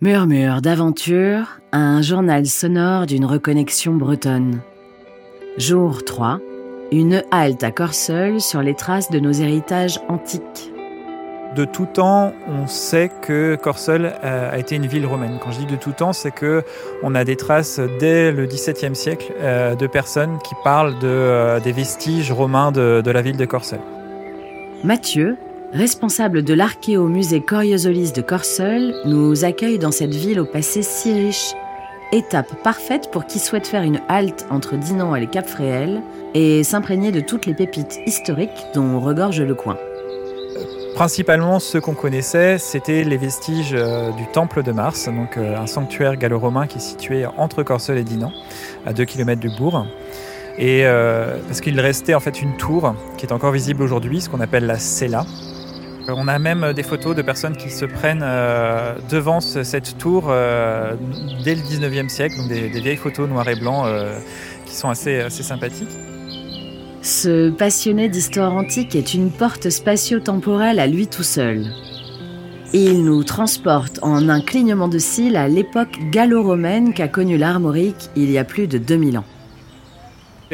Murmure d'aventure, un journal sonore d'une reconnexion bretonne. Jour 3, une halte à Corseul sur les traces de nos héritages antiques. De tout temps, on sait que Corseul a été une ville romaine. Quand je dis de tout temps, c'est que on a des traces dès le XVIIe siècle euh, de personnes qui parlent de, euh, des vestiges romains de, de la ville de Corseul. Mathieu, responsable de l'archéomusée Coriosolis de Corseul, nous accueille dans cette ville au passé si riche. Étape parfaite pour qui souhaite faire une halte entre Dinan et les Cap Fréhel et s'imprégner de toutes les pépites historiques dont regorge le coin. Principalement, ce qu'on connaissait, c'était les vestiges euh, du temple de Mars, donc euh, un sanctuaire gallo-romain qui est situé entre Corseul et Dinan, à 2 km du bourg. Et euh, parce qu'il restait en fait une tour qui est encore visible aujourd'hui, ce qu'on appelle la cella, on a même des photos de personnes qui se prennent euh, devant cette tour euh, dès le 19e siècle, donc des, vieilles photos noir et blanc euh, qui sont assez, assez sympathiques. Ce passionné d'histoire antique est une porte spatio-temporelle à lui tout seul. Il nous transporte en un clignement de cils à l'époque gallo-romaine qu'a connue l'Armorique il y a plus de 2000 ans.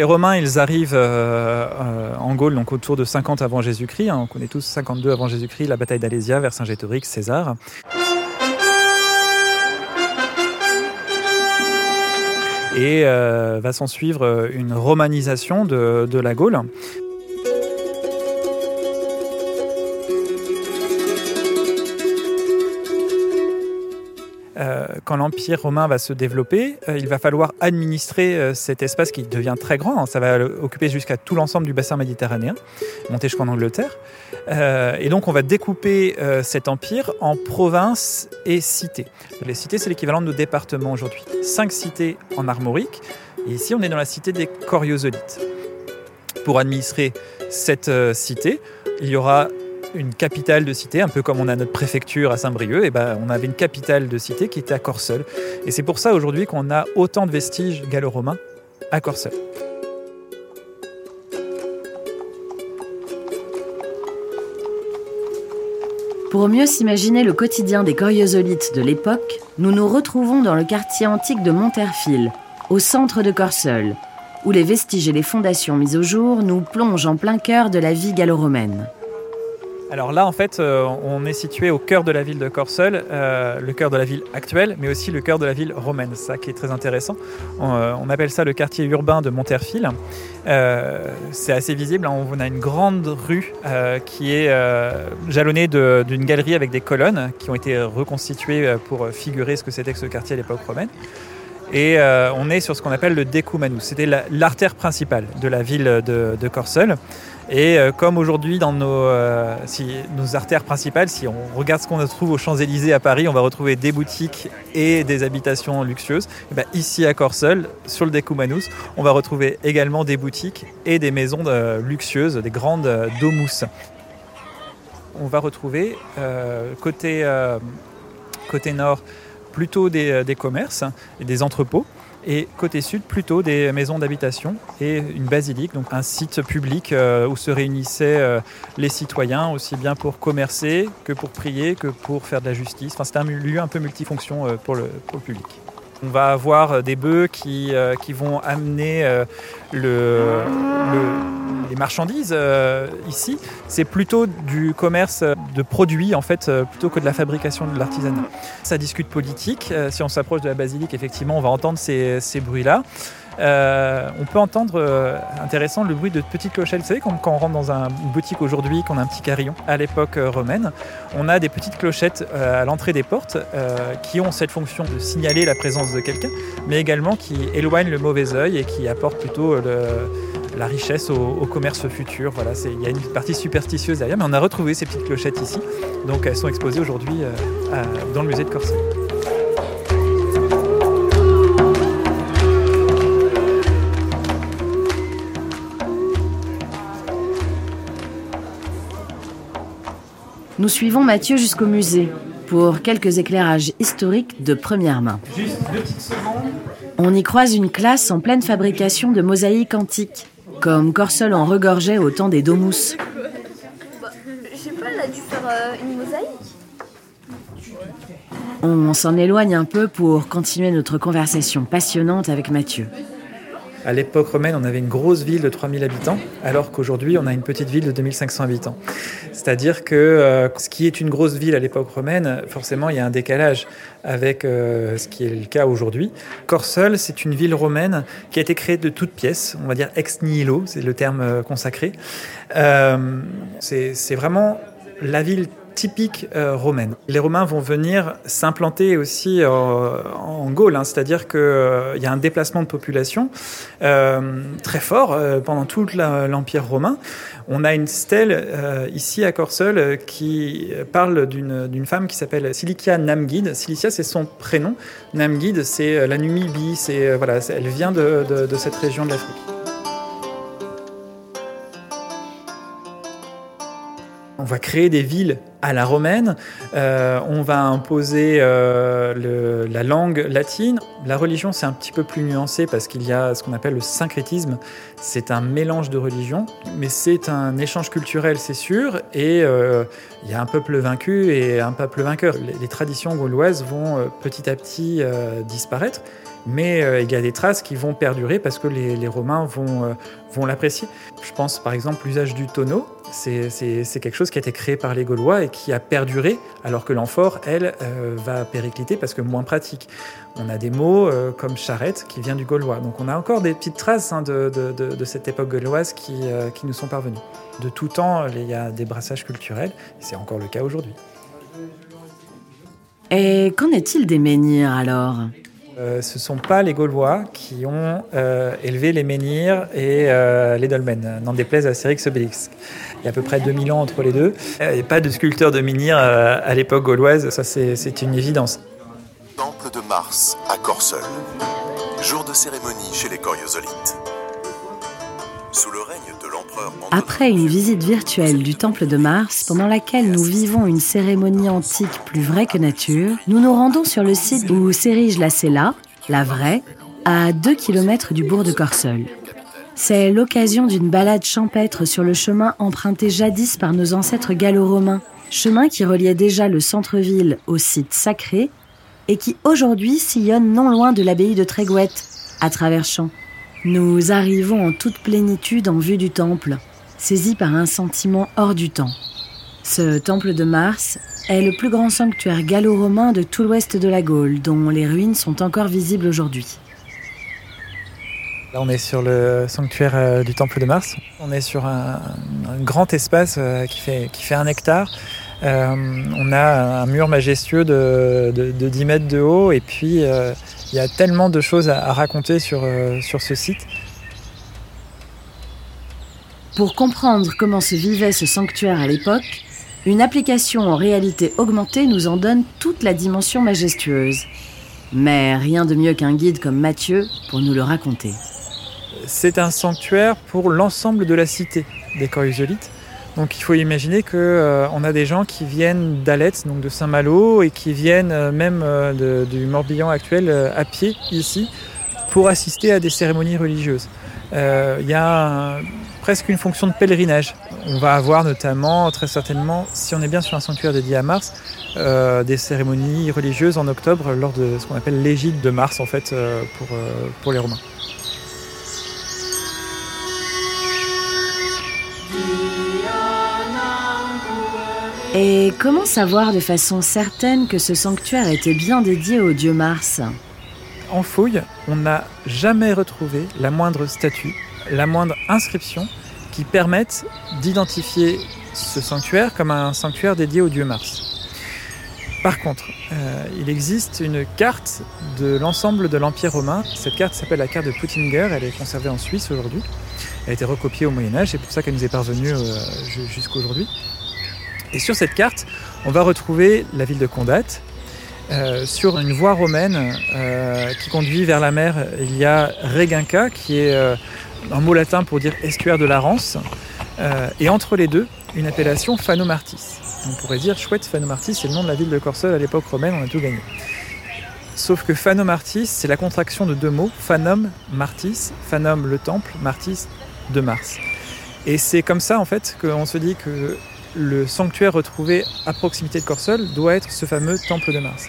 Les Romains, ils arrivent euh, euh, en Gaule, donc autour de 50 avant Jésus-Christ. Hein. on connaît tous 52 avant Jésus-Christ, la bataille d'Alésia vers Saint-Gétorix, César. Et euh, va s'en suivre une romanisation de, de la Gaule. Euh, quand l'Empire romain va se développer, euh, il va falloir administrer euh, cet espace qui devient très grand. Hein. Ça va occuper jusqu'à tout l'ensemble du bassin méditerranéen, monter jusqu'en Angleterre. et donc on va découper cet empire en provinces et cités. Les cités, c'est l'équivalent de nos départements aujourd'hui. Cinq cités en armorique. Et ici, on est dans la cité des Coriosolites. Pour administrer cette cité, il y aura une capitale de cité, un peu comme on a notre préfecture à Saint-Brieuc, et ben on avait une capitale de cité qui était à Corseul. Et c'est pour ça aujourd'hui qu'on a autant de vestiges gallo-romains à Corseul. Pour mieux s'imaginer le quotidien des coriosolites de l'époque, nous nous retrouvons dans le quartier antique de Monterfil, au centre de Corseul, où les vestiges et les fondations mises au jour nous plongent en plein cœur de la vie gallo-romaine. Alors là, en fait, euh, on est situé au cœur de la ville de Corseul, euh, le cœur de la ville actuelle, mais aussi le cœur de la ville romaine. Ça qui est très intéressant. On, euh, appelle ça le quartier urbain de Monterfil. c'est assez visible. Hein. On a une grande rue qui est jalonnée d'une galerie avec des colonnes qui ont été reconstituées pour figurer ce que c'était que ce quartier à l'époque romaine. Et on est sur ce qu'on appelle le Decumanus. C'était l'artère principale de la ville de Corseul. Et euh, comme aujourd'hui dans nos, euh, nos artères principales, si on regarde ce qu'on trouve aux Champs-Élysées à Paris, on va retrouver des boutiques et des habitations luxueuses. Ben, ici à Corseul, sur le Decumanus, on va retrouver également des boutiques et des maisons euh, luxueuses, des grandes domus. On va retrouver côté, nord plutôt des commerces et des entrepôts et côté sud plutôt des maisons d'habitation et une basilique, donc un site public euh, où se réunissaient euh, les citoyens aussi bien pour commercer que pour prier que pour faire de la justice. Enfin, c'est un lieu un peu multifonction euh, pour le public. On va avoir des bœufs qui, qui vont amener le, les marchandises ici. C'est plutôt du commerce de produits en fait, plutôt que de la fabrication de l'artisanat. Ça discute politique. si on s'approche de la basilique, effectivement, on va entendre ces bruits-là. Euh, on peut entendre, euh, intéressant, le bruit de petites clochettes. Vous savez, quand, on rentre dans une boutique aujourd'hui, qu'on a un petit carillon, à l'époque euh, romaine, on a des petites clochettes à l'entrée des portes qui ont cette fonction de signaler la présence de quelqu'un, mais également qui éloignent le mauvais œil et qui apportent plutôt la richesse au, commerce futur. Voilà, il y a une partie superstitieuse derrière, mais on a retrouvé ces petites clochettes ici. Donc elles sont exposées aujourd'hui dans le musée de Corset. Nous suivons Mathieu jusqu'au musée pour quelques éclairages historiques de première main. On y croise une classe en pleine fabrication de mosaïques antiques, comme Corsol en regorgeait au temps des domus. Bah, je sais pas, elle a dû faire euh, une mosaïque? On s'en éloigne un peu pour continuer notre conversation passionnante avec Mathieu. À l'époque romaine, on avait une grosse ville de 3000 habitants, alors qu'aujourd'hui, on a une petite ville de 2500 habitants. C'est-à-dire que euh, ce qui est une grosse ville à l'époque romaine, forcément, il y a un décalage avec euh, ce qui est le cas aujourd'hui. Corseul, c'est une ville romaine qui a été créée de toutes pièces, on va dire ex nihilo, c'est le terme euh, consacré. c'est vraiment la ville typique euh, romaine. Les Romains vont venir s'implanter aussi euh, en Gaule, hein, c'est-à-dire qu'il euh, y a un déplacement de population très fort pendant tout l'Empire romain. On a une stèle ici à Corseul qui parle d'une femme qui s'appelle Cilicia Namgid. Cilicia, c'est son prénom. Namgid, c'est la Numibie, voilà, elle vient de, de cette région de l'Afrique. Va créer des villes à la romaine, euh, on va imposer euh, la langue latine. La religion, c'est un petit peu plus nuancé parce qu'il y a ce qu'on appelle le syncrétisme. C'est un mélange de religions, mais c'est un échange culturel, c'est sûr. Et euh, il y a un peuple vaincu et un peuple vainqueur. Les, traditions gauloises vont petit à petit disparaître mais euh, il y a des traces qui vont perdurer parce que les, Romains vont, euh, vont l'apprécier. Je pense par exemple l'usage du tonneau, c'est quelque chose qui a été créé par les Gaulois et qui a perduré, alors que l'amphore, elle, euh, va péricliter parce que moins pratique. On a des mots comme charrette qui vient du gaulois. Donc on a encore des petites traces hein, de, de, cette époque gauloise qui, qui nous sont parvenues. De tout temps, il y a des brassages culturels, c'est encore le cas aujourd'hui. Et qu'en est-il des menhirs alors? Euh, ce ne sont pas les Gaulois qui ont euh, élevé les menhirs et euh, les dolmens, n'en déplaise à Cérix Obélix. Il y a à peu près 2000 ans entre les deux. Il pas de sculpteur de menhirs à l'époque gauloise, ça c'est une évidence. Temple de Mars à Corseul. Jour de cérémonie chez les Coriosolites. Après une visite virtuelle du temple de Mars, pendant laquelle nous vivons une cérémonie antique plus vraie que nature, nous nous rendons sur le site où s'érige la Cella, la vraie, à 2 km du bourg de Corseul. C'est l'occasion d'une balade champêtre sur le chemin emprunté jadis par nos ancêtres gallo-romains, chemin qui reliait déjà le centre-ville au site sacré et qui aujourd'hui sillonne non loin de l'abbaye de Tréguette, à travers champs. Nous arrivons en toute plénitude en vue du temple, saisis par un sentiment hors du temps. Ce temple de Mars est le plus grand sanctuaire gallo-romain de tout l'ouest de la Gaule, dont les ruines sont encore visibles aujourd'hui. Là, on est sur le sanctuaire euh, du Temple de Mars. On est sur un, grand espace euh, qui fait, qui fait un hectare. Euh, on a un mur majestueux de, 10 mètres de haut et puis il y a tellement de choses à, raconter sur, euh, sur ce site. Pour comprendre comment se vivait ce sanctuaire à l'époque, une application en réalité augmentée nous en donne toute la dimension majestueuse. Mais rien de mieux qu'un guide comme Mathieu pour nous le raconter. C'est un sanctuaire pour l'ensemble de la cité des Coriosolites. Donc il faut imaginer qu'on euh, a des gens qui viennent d'Alette, donc de Saint-Malo, et qui viennent euh, même euh, du Morbihan actuel à pied ici pour assister à des cérémonies religieuses. Il y a presque une fonction de pèlerinage. On va avoir notamment, très certainement, si on est bien sur un sanctuaire dédié à Mars, des cérémonies religieuses en octobre lors de ce qu'on appelle l'égide de Mars en fait pour, pour les Romains. Et comment savoir de façon certaine que ce sanctuaire était bien dédié au dieu Mars? En fouille, on n'a jamais retrouvé la moindre statue, la moindre inscription qui permette d'identifier ce sanctuaire comme un sanctuaire dédié au dieu Mars. Par contre, euh, il existe une carte de l'ensemble de l'Empire romain. Cette carte s'appelle la carte de Puttinger, elle est conservée en Suisse aujourd'hui. Elle a été recopiée au Moyen Âge, c'est pour ça qu'elle nous est parvenue euh, jusqu'à aujourd'hui. Et sur cette carte, on va retrouver la ville de Condat. Euh, sur une voie romaine euh, qui conduit vers la mer, il y a Reginca, qui est euh, un mot latin pour dire estuaire de la Rance. et entre les deux, une appellation Phanomartis. On pourrait dire chouette Phanomartis, c'est le nom de la ville de Corseul à l'époque romaine, on a tout gagné. Sauf que Phanomartis, c'est la contraction de deux mots, Phanom, Martis, Phanom le temple, Martis de Mars. Et c'est comme ça en fait qu'on se dit que le sanctuaire retrouvé à proximité de Corseul doit être ce fameux temple de Mars.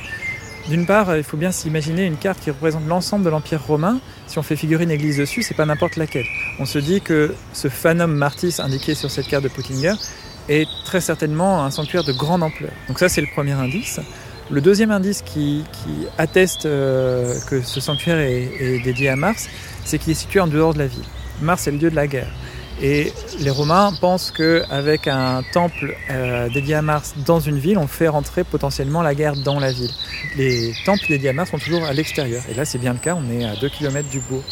D'une part, il faut bien s'imaginer une carte qui représente l'ensemble de l'Empire romain. Si on fait figurer une église dessus, c'est pas n'importe laquelle. On se dit que ce Fanum Martis indiqué sur cette carte de Pottinger est très certainement un sanctuaire de grande ampleur. Donc ça, c'est le premier indice. Le deuxième indice qui, atteste euh, que ce sanctuaire est dédié à Mars, c'est qu'il est situé en dehors de la ville. Mars est le dieu de la guerre. Et les Romains pensent qu'avec un temple euh, dédié à Mars dans une ville, on fait rentrer potentiellement la guerre dans la ville. Les temples dédiés à Mars sont toujours à l'extérieur. Et là, c'est bien le cas, on est à 2 km du bourg.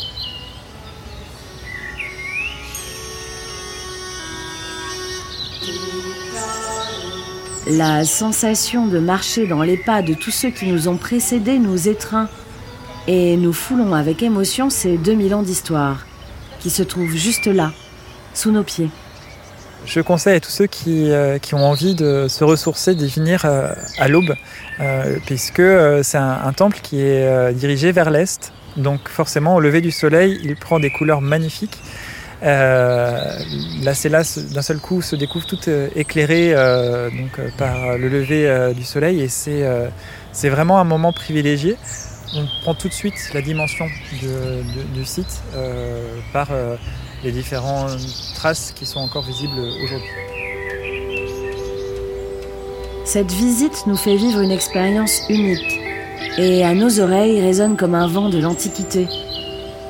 La sensation de marcher dans les pas de tous ceux qui nous ont précédés nous étreint et nous foulons avec émotion ces 2000 ans d'histoire qui se trouvent juste là, sous nos pieds. Je conseille à tous ceux qui, euh, ont envie de se ressourcer d'y venir euh, à l'aube, euh, puisque c'est un, temple qui est dirigé vers l'est. Donc forcément, au lever du soleil, il prend des couleurs magnifiques. la cella d'un seul coup se découvre toute éclairée par le lever du soleil et c'est c'est vraiment un moment privilégié. On prend tout de suite la dimension du site par les différentes traces qui sont encore visibles aujourd'hui. Cette visite nous fait vivre une expérience unique et à nos oreilles résonne comme un vent de l'Antiquité,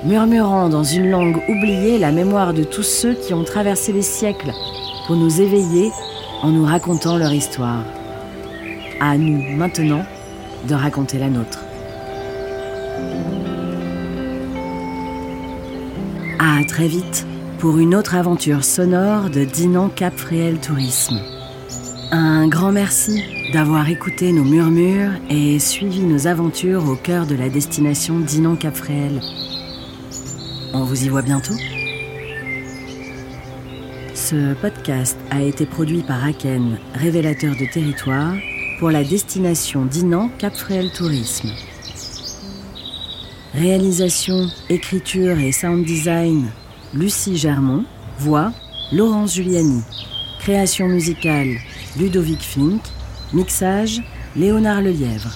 murmurant dans une langue oubliée la mémoire de tous ceux qui ont traversé les siècles pour nous éveiller en nous racontant leur histoire. À nous maintenant de raconter la nôtre. À très vite pour une autre aventure sonore de Dinan Cap Fréhel Tourisme. Un grand merci d'avoir écouté nos murmures et suivi nos aventures au cœur de la destination Dinan Cap Fréhel. On vous y voit bientôt. Ce podcast a été produit par Aken, révélateur de territoire, pour la destination Dinan Cap Fréhel Tourisme. Réalisation, écriture et sound design, Lucie Germont. Voix, Laurence Giuliani. Création musicale, Ludovic Fink. Mixage, Léonard Lelièvre.